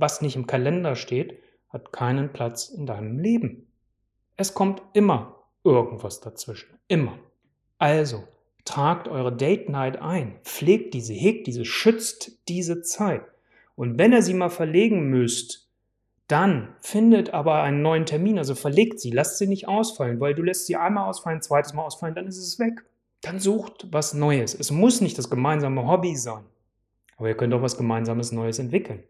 was nicht im Kalender steht, hat keinen Platz in deinem Leben. Es kommt immer irgendwas dazwischen. Immer. Also, tragt eure Date Night ein, pflegt diese, hegt diese, schützt diese Zeit. Und wenn ihr sie mal verlegen müsst, dann findet aber einen neuen Termin, also verlegt sie, lasst sie nicht ausfallen, weil du lässt sie einmal ausfallen, zweites Mal ausfallen, dann ist es weg. Dann sucht was Neues. Es muss nicht das gemeinsame Hobby sein, aber ihr könnt auch was gemeinsames Neues entwickeln.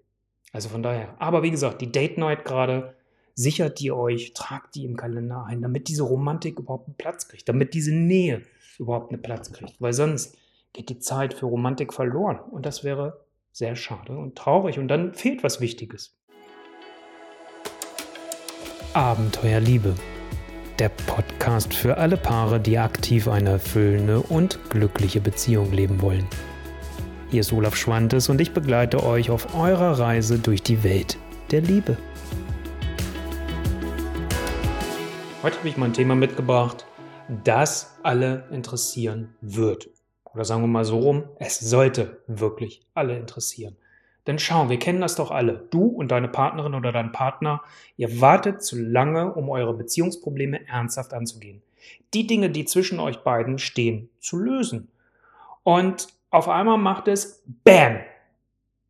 Also von daher. Aber wie gesagt, die Date Night gerade, sichert die euch, tragt die im Kalender ein, damit diese Romantik überhaupt einen Platz kriegt, damit diese Nähe überhaupt einen Platz kriegt. Weil sonst geht die Zeit für Romantik verloren. Und das wäre sehr schade und traurig. Und dann fehlt was Wichtiges. Abenteuerliebe. Der Podcast für alle Paare, die aktiv eine erfüllende und glückliche Beziehung leben wollen. Hier ist Olaf Schwantes und ich begleite euch auf eurer Reise durch die Welt der Liebe. Heute habe ich mal ein Thema mitgebracht, das alle interessieren wird. Oder sagen wir mal so rum, es sollte wirklich alle interessieren. Denn schau, wir kennen das doch alle. Du und deine Partnerin oder dein Partner, ihr wartet zu lange, um eure Beziehungsprobleme ernsthaft anzugehen. Die Dinge, die zwischen euch beiden stehen, zu lösen. Und auf einmal macht es BAM!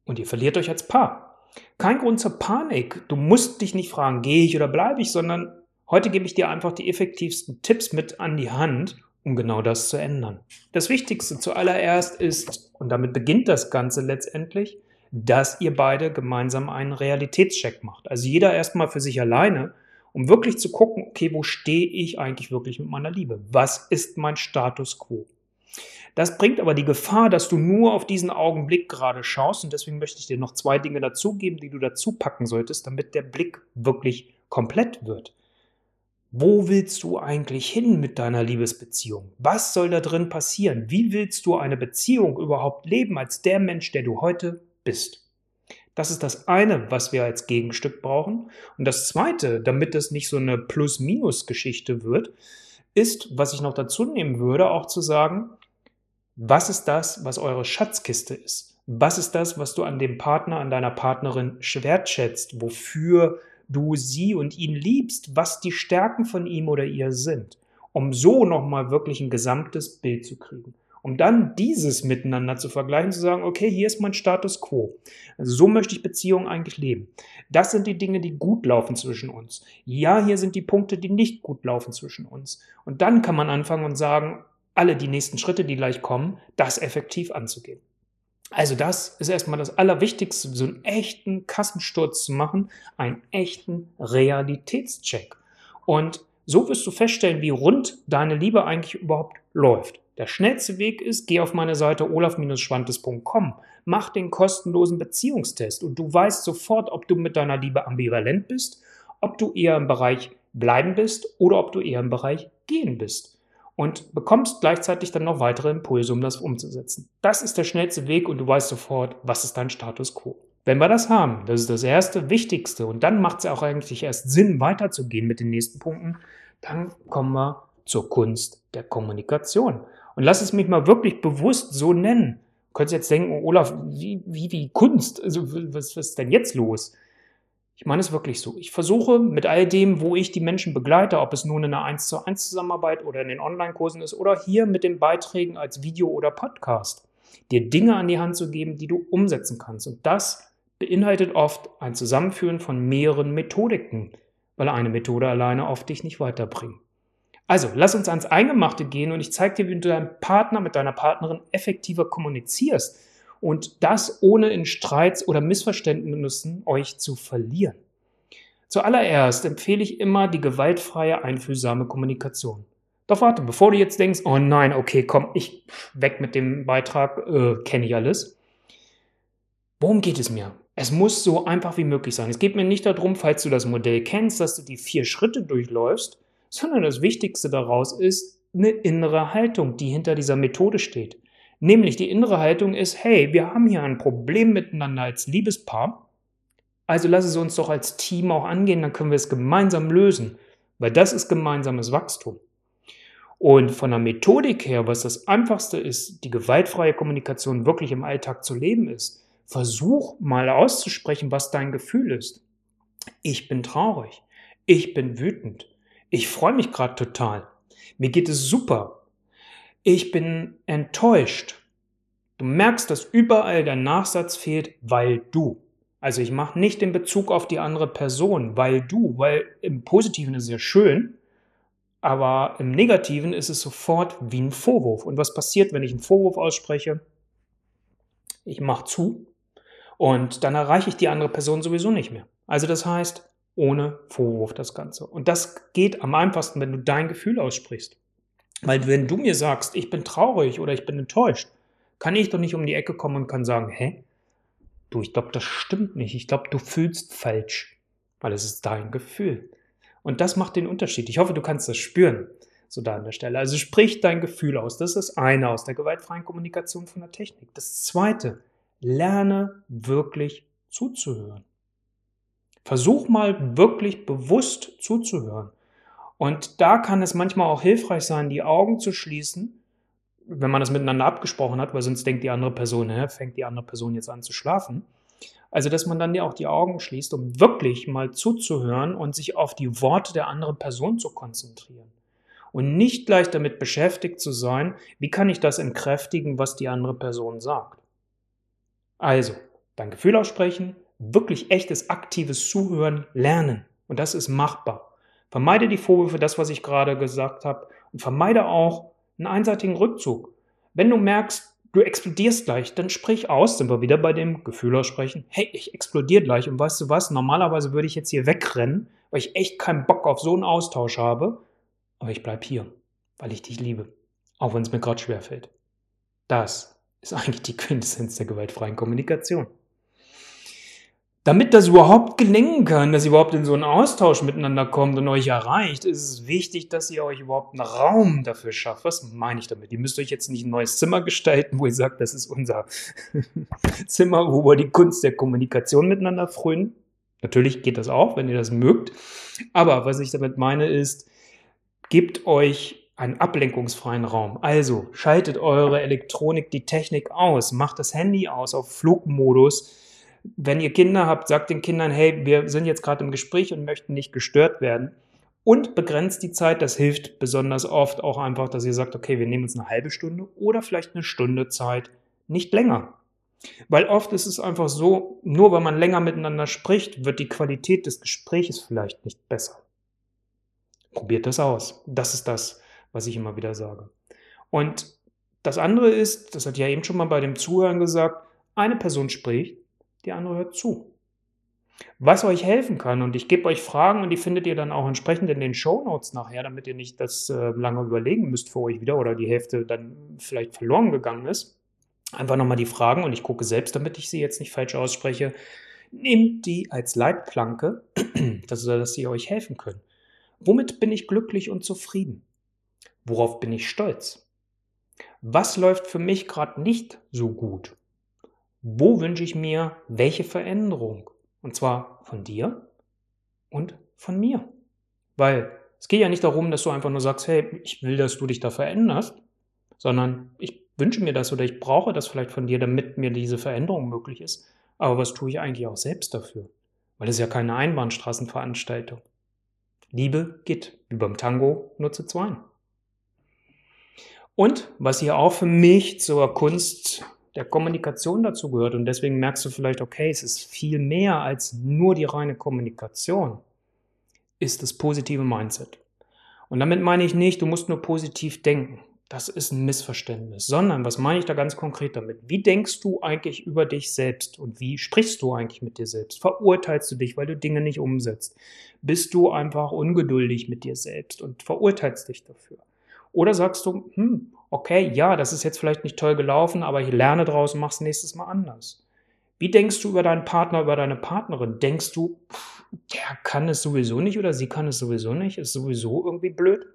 Und ihr verliert euch als Paar. Kein Grund zur Panik. Du musst dich nicht fragen, gehe ich oder bleibe ich, sondern heute gebe ich dir einfach die effektivsten Tipps mit an die Hand, um genau das zu ändern. Das Wichtigste zuallererst ist, und damit beginnt das Ganze letztendlich, dass ihr beide gemeinsam einen Realitätscheck macht. Also jeder erstmal für sich alleine, um wirklich zu gucken, okay, wo stehe ich eigentlich wirklich mit meiner Liebe? Was ist mein Status quo? Das bringt aber die Gefahr, dass du nur auf diesen Augenblick gerade schaust und deswegen möchte ich dir noch zwei Dinge dazugeben, die du dazu packen solltest, damit der Blick wirklich komplett wird. Wo willst du eigentlich hin mit deiner Liebesbeziehung? Was soll da drin passieren? Wie willst du eine Beziehung überhaupt leben als der Mensch, der du heute bist. Das ist das eine, was wir als Gegenstück brauchen. Und das zweite, damit es nicht so eine Plus-Minus-Geschichte wird, ist, was ich noch dazu nehmen würde, auch zu sagen, was ist das, was eure Schatzkiste ist? Was ist das, was du an dem Partner, an deiner Partnerin wertschätzt, wofür du sie und ihn liebst, was die Stärken von ihm oder ihr sind, um so nochmal wirklich ein gesamtes Bild zu kriegen um dann dieses miteinander zu vergleichen, zu sagen, okay, hier ist mein Status quo. Also so möchte ich Beziehungen eigentlich leben. Das sind die Dinge, die gut laufen zwischen uns. Ja, hier sind die Punkte, die nicht gut laufen zwischen uns. Und dann kann man anfangen und sagen, alle die nächsten Schritte, die gleich kommen, das effektiv anzugehen. Also das ist erstmal das Allerwichtigste, so einen echten Kassensturz zu machen, einen echten Realitätscheck. Und so wirst du feststellen, wie rund deine Liebe eigentlich überhaupt läuft. Der schnellste Weg ist, geh auf meine Seite olaf-schwantes.com, mach den kostenlosen Beziehungstest und du weißt sofort, ob du mit deiner Liebe ambivalent bist, ob du eher im Bereich bleiben bist oder ob du eher im Bereich gehen bist. Und bekommst gleichzeitig dann noch weitere Impulse, um das umzusetzen. Das ist der schnellste Weg und du weißt sofort, was ist dein Status quo. Wenn wir das haben, das ist das erste, wichtigste, und dann macht es auch eigentlich erst Sinn, weiterzugehen mit den nächsten Punkten, dann kommen wir zur Kunst der Kommunikation. Und lass es mich mal wirklich bewusst so nennen. Du könntest jetzt denken, Olaf, wie, wie, wie Kunst? Also, was, was ist denn jetzt los? Ich meine es wirklich so. Ich versuche mit all dem, wo ich die Menschen begleite, ob es nun in einer 1 zu 1 Zusammenarbeit oder in den Online-Kursen ist oder hier mit den Beiträgen als Video oder Podcast, dir Dinge an die Hand zu geben, die du umsetzen kannst. Und das beinhaltet oft ein Zusammenführen von mehreren Methodiken, weil eine Methode alleine oft dich nicht weiterbringt. Also, lass uns ans Eingemachte gehen und ich zeige dir, wie du deinem Partner, mit deiner Partnerin effektiver kommunizierst und das ohne in Streits oder Missverständnissen euch zu verlieren. Zuallererst empfehle ich immer die gewaltfreie, einfühlsame Kommunikation. Doch warte, bevor du jetzt denkst, oh nein, okay, komm, ich weg mit dem Beitrag, äh, kenne ich alles. Worum geht es mir? Es muss so einfach wie möglich sein. Es geht mir nicht darum, falls du das Modell kennst, dass du die vier Schritte durchläufst, sondern das Wichtigste daraus ist eine innere Haltung, die hinter dieser Methode steht. Nämlich die innere Haltung ist, hey, wir haben hier ein Problem miteinander als Liebespaar, also lass es uns doch als Team auch angehen, dann können wir es gemeinsam lösen, weil das ist gemeinsames Wachstum. Und von der Methodik her, was das Einfachste ist, die gewaltfreie Kommunikation wirklich im Alltag zu leben ist, versuch mal auszusprechen, was dein Gefühl ist. Ich bin traurig. Ich bin wütend. Ich freue mich gerade total. Mir geht es super. Ich bin enttäuscht. Du merkst, dass überall der Nachsatz fehlt, weil du. Also ich mache nicht den Bezug auf die andere Person, weil du, weil im Positiven ist es ja schön, aber im Negativen ist es sofort wie ein Vorwurf. Und was passiert, wenn ich einen Vorwurf ausspreche? Ich mache zu und dann erreiche ich die andere Person sowieso nicht mehr. Also das heißt, ohne Vorwurf das Ganze. Und das geht am einfachsten, wenn du dein Gefühl aussprichst. Weil wenn du mir sagst, ich bin traurig oder ich bin enttäuscht, kann ich doch nicht um die Ecke kommen und kann sagen, hä? Du, ich glaube, das stimmt nicht. Ich glaube, du fühlst falsch, weil es ist dein Gefühl. Und das macht den Unterschied. Ich hoffe, du kannst das spüren, so da an der Stelle. Also sprich dein Gefühl aus. Das ist das eine aus der gewaltfreien Kommunikation von der Technik. Das zweite, lerne wirklich zuzuhören. Versuch mal wirklich bewusst zuzuhören. Und da kann es manchmal auch hilfreich sein, die Augen zu schließen, wenn man das miteinander abgesprochen hat, weil sonst denkt die andere Person, hä, fängt die andere Person jetzt an zu schlafen. Also, dass man dann ja auch die Augen schließt, um wirklich mal zuzuhören und sich auf die Worte der anderen Person zu konzentrieren. Und nicht gleich damit beschäftigt zu sein, wie kann ich das entkräftigen, was die andere Person sagt. Also, dein Gefühl aussprechen, wirklich echtes, aktives Zuhören lernen. Und das ist machbar. Vermeide die Vorwürfe, das, was ich gerade gesagt habe, und vermeide auch einen einseitigen Rückzug. Wenn du merkst, du explodierst gleich, dann sprich aus, sind wir wieder bei dem Gefühl aussprechen, hey, ich explodiere gleich und weißt du was, normalerweise würde ich jetzt hier wegrennen, weil ich echt keinen Bock auf so einen Austausch habe, aber ich bleibe hier, weil ich dich liebe, auch wenn es mir gerade schwerfällt. Das ist eigentlich die Quintessenz der gewaltfreien Kommunikation. Damit das überhaupt gelingen kann, dass ihr überhaupt in so einen Austausch miteinander kommt und euch erreicht, ist es wichtig, dass ihr euch überhaupt einen Raum dafür schafft. Was meine ich damit? Ihr müsst euch jetzt nicht ein neues Zimmer gestalten, wo ihr sagt, das ist unser Zimmer, wo wir die Kunst der Kommunikation miteinander frönen. Natürlich geht das auch, wenn ihr das mögt. Aber was ich damit meine ist, gebt euch einen ablenkungsfreien Raum. Also schaltet eure Elektronik, die Technik aus, macht das Handy aus auf Flugmodus wenn ihr Kinder habt, sagt den Kindern, hey, wir sind jetzt gerade im Gespräch und möchten nicht gestört werden. Und begrenzt die Zeit, das hilft besonders oft auch einfach, dass ihr sagt, okay, wir nehmen uns eine halbe Stunde oder vielleicht eine Stunde Zeit, nicht länger. Weil oft ist es einfach so, nur weil man länger miteinander spricht, wird die Qualität des Gespräches vielleicht nicht besser. Probiert das aus. Das ist das, was ich immer wieder sage. Und das andere ist, das hat ja eben schon mal bei dem Zuhören gesagt, eine Person spricht die andere hört zu. Was euch helfen kann, und ich gebe euch Fragen und die findet ihr dann auch entsprechend in den Show Notes nachher, damit ihr nicht das äh, lange überlegen müsst für euch wieder oder die Hälfte dann vielleicht verloren gegangen ist. Einfach nochmal die Fragen und ich gucke selbst, damit ich sie jetzt nicht falsch ausspreche. Nehmt die als Leitplanke, dass, dass sie euch helfen können. Womit bin ich glücklich und zufrieden? Worauf bin ich stolz? Was läuft für mich gerade nicht so gut? Wo wünsche ich mir welche Veränderung? Und zwar von dir und von mir. Weil es geht ja nicht darum, dass du einfach nur sagst, hey, ich will, dass du dich da veränderst, sondern ich wünsche mir das oder ich brauche das vielleicht von dir, damit mir diese Veränderung möglich ist. Aber was tue ich eigentlich auch selbst dafür? Weil es ja keine Einbahnstraßenveranstaltung. Liebe geht, wie beim Tango, nur zu zweien. Und was hier auch für mich zur Kunst der Kommunikation dazu gehört. Und deswegen merkst du vielleicht, okay, es ist viel mehr als nur die reine Kommunikation, ist das positive Mindset. Und damit meine ich nicht, du musst nur positiv denken. Das ist ein Missverständnis. Sondern, was meine ich da ganz konkret damit? Wie denkst du eigentlich über dich selbst und wie sprichst du eigentlich mit dir selbst? Verurteilst du dich, weil du Dinge nicht umsetzt? Bist du einfach ungeduldig mit dir selbst und verurteilst dich dafür? Oder sagst du, hm, okay, ja, das ist jetzt vielleicht nicht toll gelaufen, aber ich lerne draus und mach's nächstes Mal anders. Wie denkst du über deinen Partner, über deine Partnerin? Denkst du, der kann es sowieso nicht oder sie kann es sowieso nicht, ist sowieso irgendwie blöd?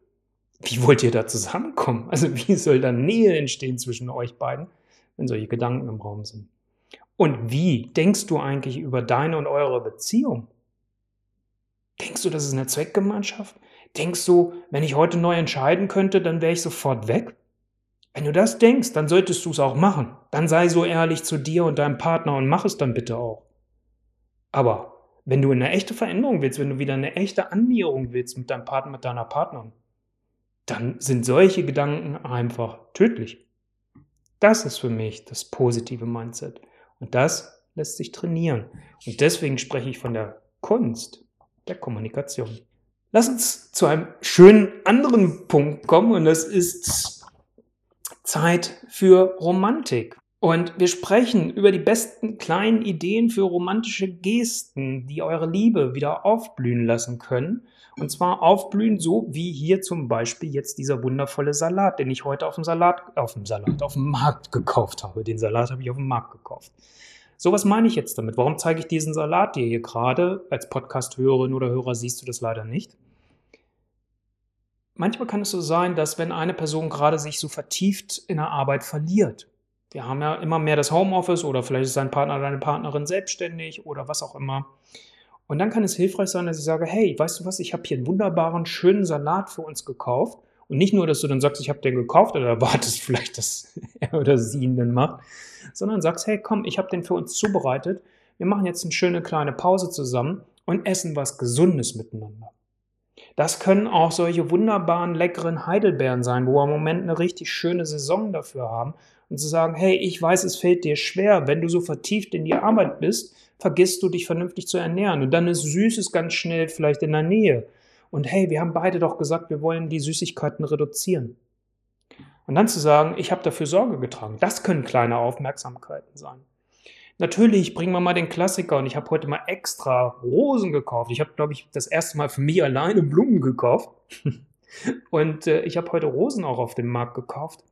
Wie wollt ihr da zusammenkommen? Also wie soll da Nähe entstehen zwischen euch beiden, wenn solche Gedanken im Raum sind? Und wie denkst du eigentlich über deine und eure Beziehung? Denkst du, das ist eine Zweckgemeinschaft? Denkst du, wenn ich heute neu entscheiden könnte, dann wäre ich sofort weg? Wenn du das denkst, dann solltest du es auch machen. Dann sei so ehrlich zu dir und deinem Partner und mach es dann bitte auch. Aber wenn du eine echte Veränderung willst, wenn du wieder eine echte Annäherung willst mit deinem Partner, mit deiner Partnerin, dann sind solche Gedanken einfach tödlich. Das ist für mich das positive Mindset. Und das lässt sich trainieren. Und deswegen spreche ich von der Kunst der Kommunikation. Lass uns zu einem schönen anderen Punkt kommen und das ist Zeit für Romantik. Und wir sprechen über die besten kleinen Ideen für romantische Gesten, die eure Liebe wieder aufblühen lassen können. Und zwar aufblühen so wie hier zum Beispiel jetzt dieser wundervolle Salat, den ich heute auf dem Salat, auf dem Salat, auf dem Markt gekauft habe. Den Salat habe ich auf dem Markt gekauft. So was meine ich jetzt damit. Warum zeige ich diesen Salat dir hier gerade? Als Podcast-Hörerin oder Hörer siehst du das leider nicht. Manchmal kann es so sein, dass wenn eine Person gerade sich so vertieft in der Arbeit verliert, wir haben ja immer mehr das Homeoffice oder vielleicht ist sein Partner oder deine Partnerin selbstständig oder was auch immer. Und dann kann es hilfreich sein, dass ich sage, hey, weißt du was, ich habe hier einen wunderbaren, schönen Salat für uns gekauft. Und nicht nur, dass du dann sagst, ich habe den gekauft oder erwartest vielleicht, dass er oder sie ihn dann macht, sondern sagst, hey, komm, ich habe den für uns zubereitet. Wir machen jetzt eine schöne kleine Pause zusammen und essen was Gesundes miteinander. Das können auch solche wunderbaren, leckeren Heidelbeeren sein, wo wir im Moment eine richtig schöne Saison dafür haben. Und zu sagen, hey, ich weiß, es fällt dir schwer, wenn du so vertieft in die Arbeit bist, vergisst du dich vernünftig zu ernähren. Und dann ist Süßes ganz schnell vielleicht in der Nähe. Und hey, wir haben beide doch gesagt, wir wollen die Süßigkeiten reduzieren. Und dann zu sagen, ich habe dafür Sorge getragen. Das können kleine Aufmerksamkeiten sein. Natürlich bringen wir mal den Klassiker und ich habe heute mal extra Rosen gekauft. Ich habe, glaube ich, das erste Mal für mich alleine Blumen gekauft. und äh, ich habe heute Rosen auch auf dem Markt gekauft.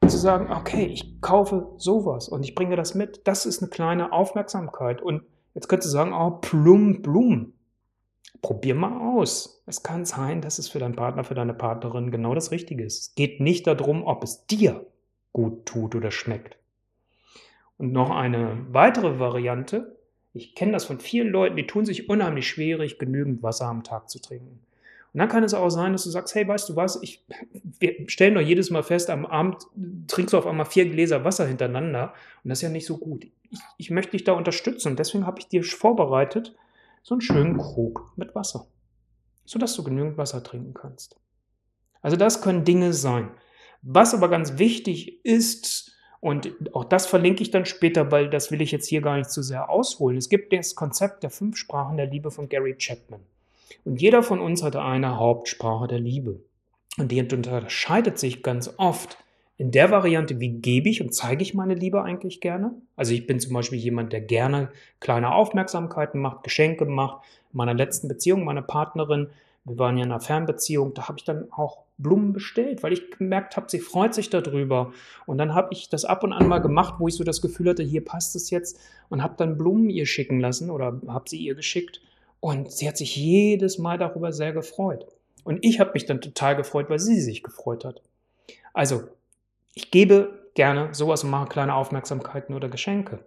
Und zu sagen, okay, ich kaufe sowas und ich bringe das mit. Das ist eine kleine Aufmerksamkeit. Und jetzt könntest du sagen, oh, Plum, Blumen. Probier mal aus. Es kann sein, dass es für deinen Partner, für deine Partnerin genau das Richtige ist. Es geht nicht darum, ob es dir gut tut oder schmeckt. Und noch eine weitere Variante. Ich kenne das von vielen Leuten, die tun sich unheimlich schwierig, genügend Wasser am Tag zu trinken. Und dann kann es auch sein, dass du sagst, hey, weißt du was, ich, wir stellen doch jedes Mal fest, am Abend trinkst du auf einmal vier Gläser Wasser hintereinander und das ist ja nicht so gut. Ich, ich möchte dich da unterstützen und deswegen habe ich dir vorbereitet so einen schönen Krug mit Wasser, sodass du genügend Wasser trinken kannst. Also das können Dinge sein. Was aber ganz wichtig ist, und auch das verlinke ich dann später, weil das will ich jetzt hier gar nicht zu sehr ausholen. Es gibt das Konzept der fünf Sprachen der Liebe von Gary Chapman. Und jeder von uns hat eine Hauptsprache der Liebe. Und die unterscheidet sich ganz oft in der Variante, wie gebe ich und zeige ich meine Liebe eigentlich gerne. Also ich bin zum Beispiel jemand, der gerne kleine Aufmerksamkeiten macht, Geschenke macht. In meiner letzten Beziehung, meine Partnerin, wir waren ja in einer Fernbeziehung, da habe ich dann auch Blumen bestellt, weil ich gemerkt habe, sie freut sich darüber. Und dann habe ich das ab und an mal gemacht, wo ich so das Gefühl hatte, hier passt es jetzt und habe dann Blumen ihr schicken lassen oder habe sie ihr geschickt. Und sie hat sich jedes Mal darüber sehr gefreut. Und ich habe mich dann total gefreut, weil sie sich gefreut hat. Also, ich gebe gerne sowas und mache kleine Aufmerksamkeiten oder Geschenke.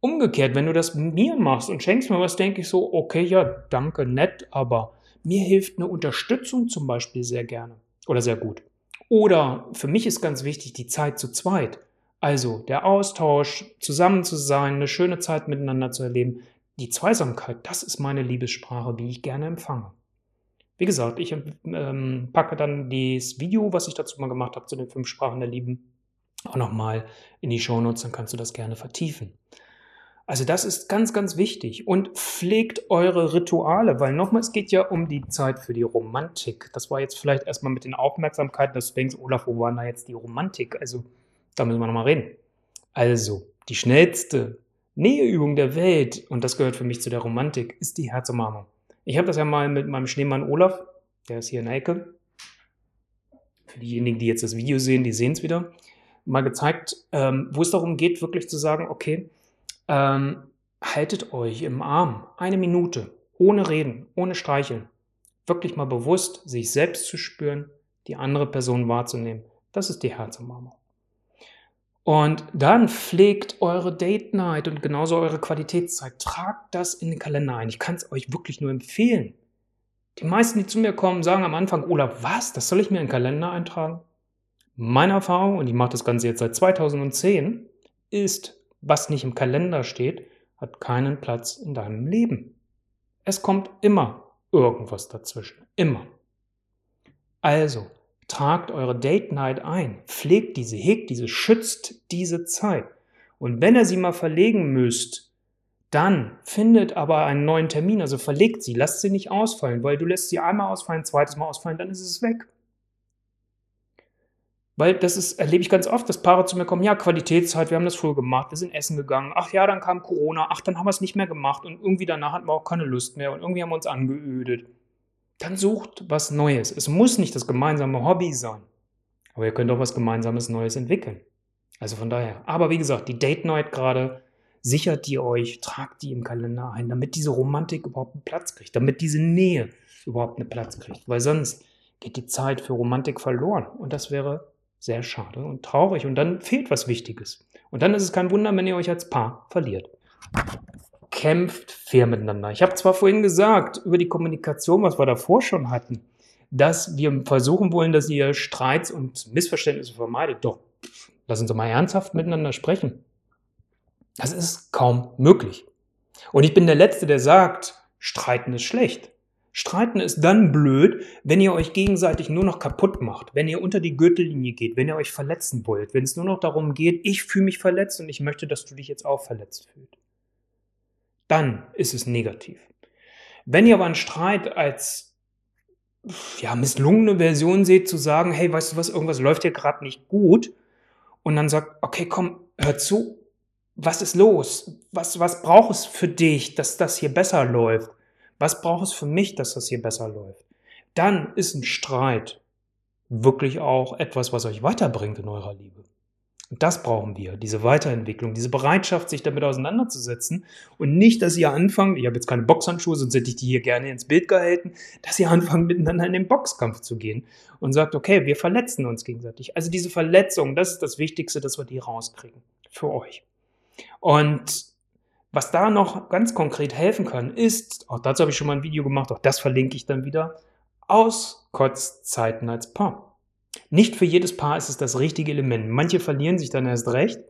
Umgekehrt, wenn du das mir machst und schenkst mir was, denke ich so, okay, ja, danke, nett, aber mir hilft eine Unterstützung zum Beispiel sehr gerne oder sehr gut. Oder für mich ist ganz wichtig die Zeit zu zweit. Also der Austausch, zusammen zu sein, eine schöne Zeit miteinander zu erleben. Die Zweisamkeit, das ist meine Liebessprache, wie ich gerne empfange. Wie gesagt, ich ähm, packe dann das Video, was ich dazu mal gemacht habe, zu den fünf Sprachen der Lieben, auch nochmal in die Shownotes, dann kannst du das gerne vertiefen. Also das ist ganz, ganz wichtig. Und pflegt eure Rituale, weil nochmal, es geht ja um die Zeit für die Romantik. Das war jetzt vielleicht erstmal mit den Aufmerksamkeiten, dass du denkst, Olaf, wo war da jetzt die Romantik? Also da müssen wir nochmal reden. Also, die schnellste Näheübung der Welt, und das gehört für mich zu der Romantik, ist die Herzumarmung. Ich habe das ja mal mit meinem Schneemann Olaf, der ist hier in Ecke. Für diejenigen, die jetzt das Video sehen, die sehen es wieder, mal gezeigt, ähm, wo es darum geht, wirklich zu sagen, okay, ähm, haltet euch im Arm eine Minute, ohne reden, ohne streicheln. Wirklich mal bewusst sich selbst zu spüren, die andere Person wahrzunehmen. Das ist die Herzumarmung. Und dann pflegt eure Date Night und genauso eure Qualitätszeit. Tragt das in den Kalender ein. Ich kann es euch wirklich nur empfehlen. Die meisten, die zu mir kommen, sagen am Anfang, Olaf, was? Das soll ich mir in den Kalender eintragen? Meine Erfahrung, und ich mache das Ganze jetzt seit 2010, ist, was nicht im Kalender steht, hat keinen Platz in deinem Leben. Es kommt immer irgendwas dazwischen. Immer. Also, tragt eure Date Night ein, pflegt diese, hegt diese, schützt diese Zeit. Und wenn ihr sie mal verlegen müsst, dann findet aber einen neuen Termin, also verlegt sie, lasst sie nicht ausfallen, weil du lässt sie einmal ausfallen, zweites Mal ausfallen, dann ist es weg. Weil das ist, erlebe ich ganz oft, dass Paare zu mir kommen, ja, Qualitätszeit, wir haben das früher gemacht, wir sind essen gegangen, ach ja, dann kam Corona, ach, dann haben wir es nicht mehr gemacht und irgendwie danach hatten wir auch keine Lust mehr und irgendwie haben wir uns angeödet. Dann sucht was Neues. Es muss nicht das gemeinsame Hobby sein, aber ihr könnt auch was gemeinsames Neues entwickeln. Also von daher. Aber wie gesagt, die Date Night gerade, sichert die euch, tragt die im Kalender ein, damit diese Romantik überhaupt einen Platz kriegt, damit diese Nähe überhaupt einen Platz kriegt, weil sonst geht die Zeit für Romantik verloren und das wäre sehr schade und traurig. Und dann fehlt was Wichtiges. Und dann ist es kein Wunder, wenn ihr euch als Paar verliert. Kämpft fair miteinander. Ich habe zwar vorhin gesagt, über die Kommunikation, was wir davor schon hatten, dass wir versuchen wollen, dass ihr Streits und Missverständnisse vermeidet. Doch, lassen Sie mal ernsthaft miteinander sprechen. Das ist kaum möglich. Und ich bin der Letzte, der sagt, Streiten ist schlecht. Streiten ist dann blöd, wenn ihr euch gegenseitig nur noch kaputt macht, wenn ihr unter die Gürtellinie geht, wenn ihr euch verletzen wollt, wenn es nur noch darum geht, ich fühle mich verletzt und ich möchte, dass du dich jetzt auch verletzt fühlst. Dann ist es negativ. Wenn ihr aber einen Streit als ja, misslungene Version seht, zu sagen, hey, weißt du was, irgendwas läuft hier gerade nicht gut, und dann sagt, okay, komm, hör zu, was ist los? Was, was braucht es für dich, dass das hier besser läuft? Was braucht es für mich, dass das hier besser läuft? Dann ist ein Streit wirklich auch etwas, was euch weiterbringt in eurer Liebe. Und das brauchen wir, diese Weiterentwicklung, diese Bereitschaft, sich damit auseinanderzusetzen und nicht, dass ihr anfangt, ich habe jetzt keine Boxhandschuhe, sonst hätte ich die hier gerne ins Bild gehalten, dass ihr anfangt, miteinander in den Boxkampf zu gehen und sagt, okay, wir verletzen uns gegenseitig. Also diese Verletzung, das ist das Wichtigste, dass wir die rauskriegen für euch. Und was da noch ganz konkret helfen kann, ist, auch dazu habe ich schon mal ein Video gemacht, auch das verlinke ich dann wieder, Auskotzzeiten als Paar. Nicht für jedes Paar ist es das richtige Element. Manche verlieren sich dann erst recht.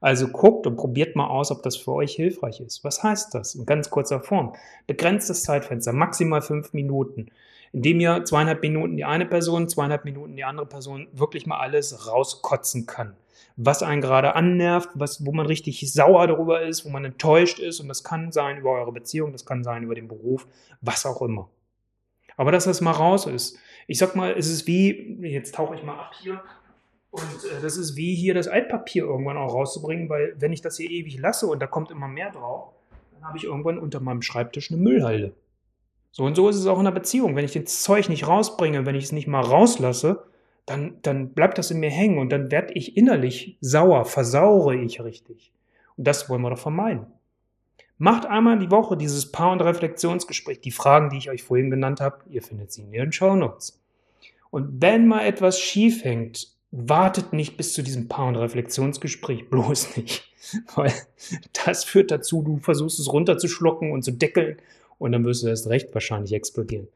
Also guckt und probiert mal aus, ob das für euch hilfreich ist. Was heißt das? In ganz kurzer Form. Begrenztes Zeitfenster, maximal fünf Minuten, indem ihr zweieinhalb Minuten die eine Person, zweieinhalb Minuten die andere Person wirklich mal alles rauskotzen kann was einen gerade annervt, was, wo man richtig sauer darüber ist, wo man enttäuscht ist. Und das kann sein über eure Beziehung, das kann sein über den Beruf, was auch immer. Aber dass das mal raus ist. Ich sag mal, es ist wie, jetzt tauche ich mal ab hier, und äh, das ist wie hier das Altpapier irgendwann auch rauszubringen, weil wenn ich das hier ewig lasse und da kommt immer mehr drauf, dann habe ich irgendwann unter meinem Schreibtisch eine Müllhalde. So und so ist es auch in der Beziehung. Wenn ich das Zeug nicht rausbringe, wenn ich es nicht mal rauslasse, dann, dann bleibt das in mir hängen und dann werde ich innerlich sauer, versaure ich richtig. Und das wollen wir doch vermeiden. Macht einmal die Woche dieses Paar- und Reflexionsgespräch. Die Fragen, die ich euch vorhin genannt habe, ihr findet sie in ihren Shownotes. Und wenn mal etwas schief hängt, wartet nicht bis zu diesem Paar- und Reflexionsgespräch, bloß nicht. Weil das führt dazu, du versuchst es runterzuschlucken und zu deckeln und dann wirst du erst recht wahrscheinlich explodieren.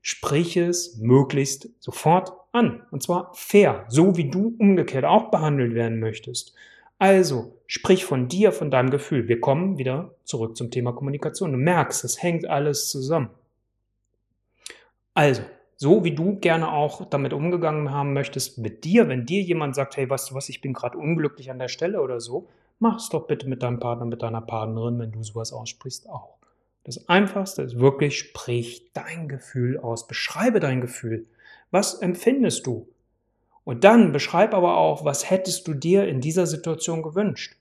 Sprich es möglichst sofort an. Und zwar fair, so wie du umgekehrt auch behandelt werden möchtest. Also, sprich von dir, von deinem Gefühl. Wir kommen wieder zurück zum Thema Kommunikation. Du merkst, es hängt alles zusammen. Also, so wie du gerne auch damit umgegangen haben möchtest mit dir, wenn dir jemand sagt, hey, weißt du was, ich bin gerade unglücklich an der Stelle oder so, mach es doch bitte mit deinem Partner, mit deiner Partnerin, wenn du sowas aussprichst, auch. Das Einfachste ist wirklich, sprich dein Gefühl aus, beschreibe dein Gefühl. Was empfindest du? Und dann beschreib aber auch, was hättest du dir in dieser Situation gewünscht.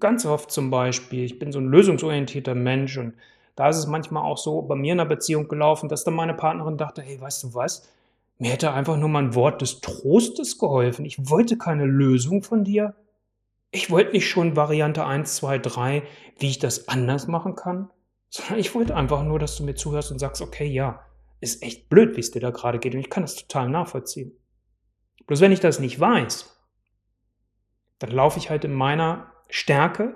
Ganz oft zum Beispiel, ich bin so ein lösungsorientierter Mensch und da ist es manchmal auch so bei mir in einer Beziehung gelaufen, dass dann meine Partnerin dachte, hey, weißt du was? Mir hätte einfach nur mal ein Wort des Trostes geholfen. Ich wollte keine Lösung von dir. Ich wollte nicht schon Variante 1, 2, 3, wie ich das anders machen kann, sondern ich wollte einfach nur, dass du mir zuhörst und sagst, okay, ja, ist echt blöd, wie es dir da gerade geht und ich kann das total nachvollziehen. Bloß wenn ich das nicht weiß, dann laufe ich halt in meiner Stärke,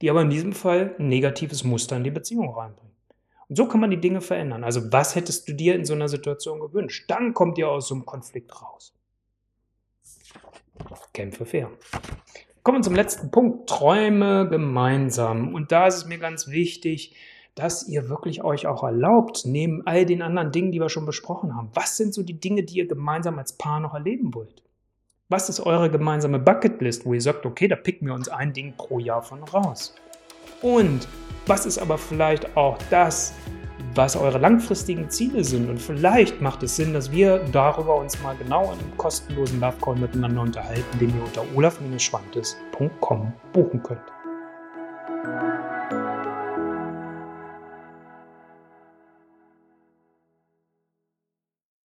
die aber in diesem Fall ein negatives Muster in die Beziehung reinbringt. Und so kann man die Dinge verändern. Also was hättest du dir in so einer Situation gewünscht? Dann kommt ihr aus so einem Konflikt raus. Kämpfe fair. Kommen wir zum letzten Punkt. Träume gemeinsam. Und da ist es mir ganz wichtig, dass ihr wirklich euch auch erlaubt, neben all den anderen Dingen, die wir schon besprochen haben, was sind so die Dinge, die ihr gemeinsam als Paar noch erleben wollt? Was ist eure gemeinsame Bucketlist, wo ihr sagt, okay, da picken wir uns ein Ding pro Jahr von raus? Und was ist aber vielleicht auch das, was eure langfristigen Ziele sind? Und vielleicht macht es Sinn, dass wir darüber uns mal genau in einem kostenlosen Love Call miteinander unterhalten, den ihr unter olaf-schwantes.com buchen könnt.